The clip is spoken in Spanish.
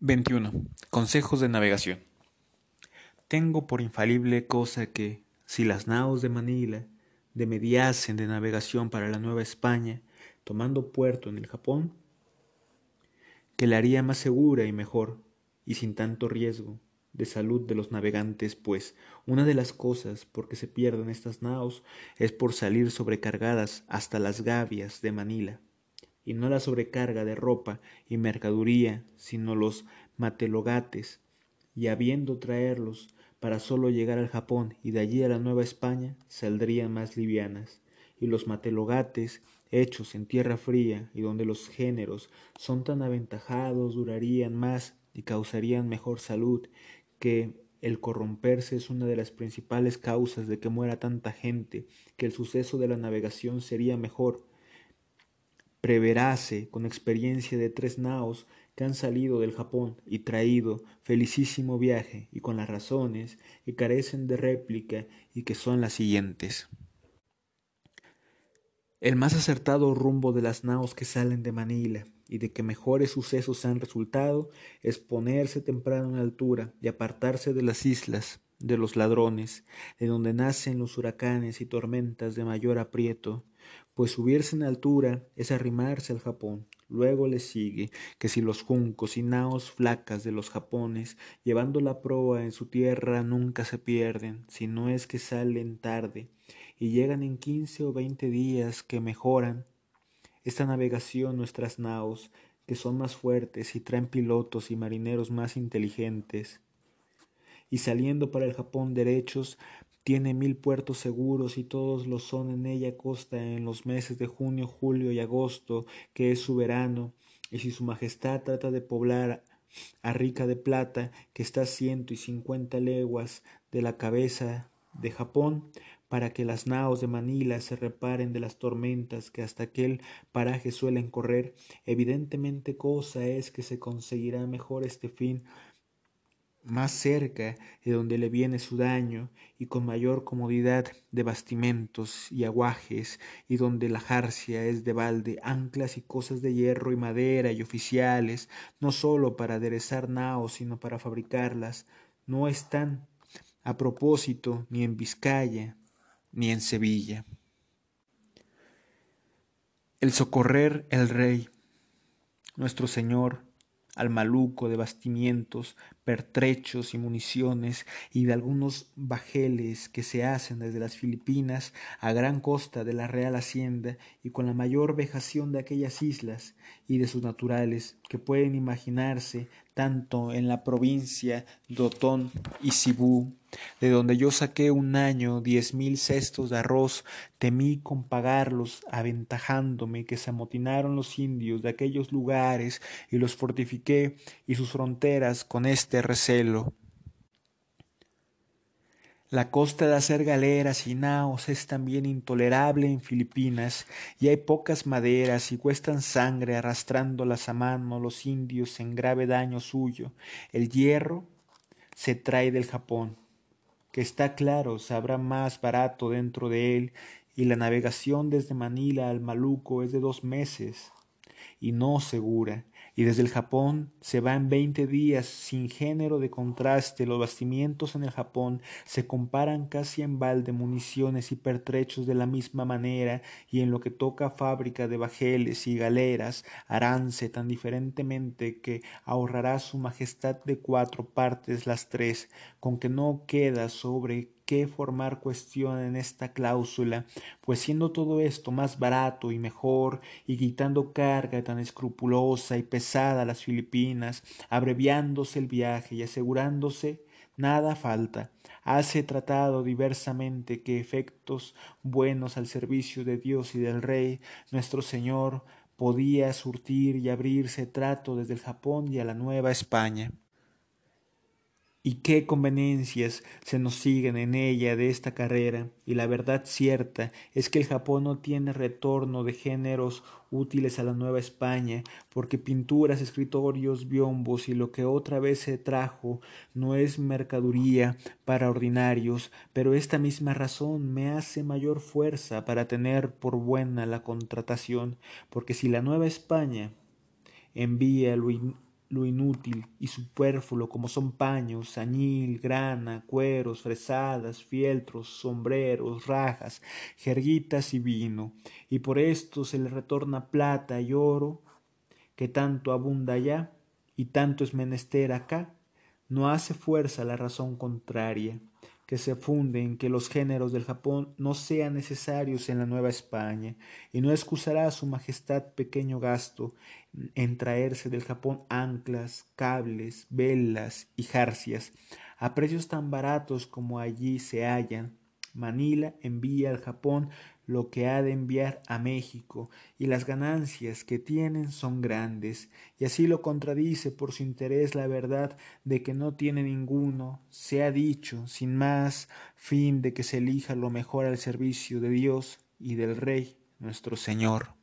21. Consejos de navegación. Tengo por infalible cosa que, si las naos de Manila demediasen de navegación para la Nueva España, tomando puerto en el Japón, que la haría más segura y mejor, y sin tanto riesgo de salud de los navegantes, pues una de las cosas por que se pierden estas naos es por salir sobrecargadas hasta las gavias de Manila y no la sobrecarga de ropa y mercaduría, sino los matelogates, y habiendo traerlos para sólo llegar al Japón y de allí a la Nueva España, saldrían más livianas, y los matelogates, hechos en tierra fría y donde los géneros son tan aventajados, durarían más y causarían mejor salud, que el corromperse es una de las principales causas de que muera tanta gente, que el suceso de la navegación sería mejor, preverase con experiencia de tres naos que han salido del Japón y traído felicísimo viaje y con las razones que carecen de réplica y que son las siguientes. El más acertado rumbo de las naos que salen de Manila y de que mejores sucesos han resultado es ponerse temprano en altura y apartarse de las islas, de los ladrones, de donde nacen los huracanes y tormentas de mayor aprieto, pues subirse en altura es arrimarse al Japón. Luego le sigue que si los juncos y naos flacas de los Japones, llevando la proa en su tierra, nunca se pierden, si no es que salen tarde, y llegan en quince o veinte días que mejoran esta navegación nuestras naos, que son más fuertes y traen pilotos y marineros más inteligentes, y saliendo para el Japón derechos, tiene mil puertos seguros y todos lo son en ella costa en los meses de junio, julio y agosto, que es su verano, y si su majestad trata de poblar a Rica de Plata, que está ciento y cincuenta leguas de la cabeza de Japón, para que las naos de Manila se reparen de las tormentas que hasta aquel paraje suelen correr, evidentemente cosa es que se conseguirá mejor este fin más cerca de donde le viene su daño y con mayor comodidad de bastimentos y aguajes y donde la jarcia es de balde, anclas y cosas de hierro y madera y oficiales, no sólo para aderezar naos, sino para fabricarlas, no están a propósito ni en Vizcaya ni en Sevilla. El socorrer el rey, nuestro Señor, al maluco de bastimientos, pertrechos y municiones y de algunos bajeles que se hacen desde las Filipinas a gran costa de la Real Hacienda y con la mayor vejación de aquellas islas y de sus naturales que pueden imaginarse tanto en la provincia de Otón y Cibú, de donde yo saqué un año diez mil cestos de arroz, temí con pagarlos, aventajándome que se amotinaron los indios de aquellos lugares y los fortifiqué y sus fronteras con este recelo. La costa de hacer galeras y naos es también intolerable en Filipinas, y hay pocas maderas y cuestan sangre arrastrándolas a mano los indios en grave daño suyo. El hierro se trae del Japón, que está claro sabrá más barato dentro de él, y la navegación desde Manila al Maluco es de dos meses, y no segura, y desde el Japón se va en veinte días sin género de contraste. Los bastimientos en el Japón se comparan casi en balde municiones y pertrechos de la misma manera, y en lo que toca fábrica de bajeles y galeras, haránse tan diferentemente que ahorrará su majestad de cuatro partes las tres, con que no queda sobre qué formar cuestión en esta cláusula, pues siendo todo esto más barato y mejor, y quitando carga tan escrupulosa y pesada a las Filipinas, abreviándose el viaje y asegurándose nada falta, hace tratado diversamente que efectos buenos al servicio de Dios y del Rey, nuestro Señor, podía surtir y abrirse trato desde el Japón y a la Nueva España y qué conveniencias se nos siguen en ella de esta carrera, y la verdad cierta es que el Japón no tiene retorno de géneros útiles a la Nueva España, porque pinturas, escritorios, biombos y lo que otra vez se trajo no es mercaduría para ordinarios, pero esta misma razón me hace mayor fuerza para tener por buena la contratación, porque si la Nueva España envía lo lo inútil y superfluo como son paños, añil, grana, cueros, fresadas, fieltros, sombreros, rajas, jerguitas y vino, y por esto se le retorna plata y oro, que tanto abunda allá y tanto es menester acá, no hace fuerza la razón contraria, que se funde en que los géneros del Japón no sean necesarios en la Nueva España, y no excusará a su majestad pequeño gasto en traerse del Japón anclas, cables, velas y jarcias, a precios tan baratos como allí se hallan. Manila envía al Japón lo que ha de enviar a México, y las ganancias que tienen son grandes, y así lo contradice por su interés la verdad de que no tiene ninguno, se ha dicho, sin más fin de que se elija lo mejor al servicio de Dios y del Rey nuestro Señor.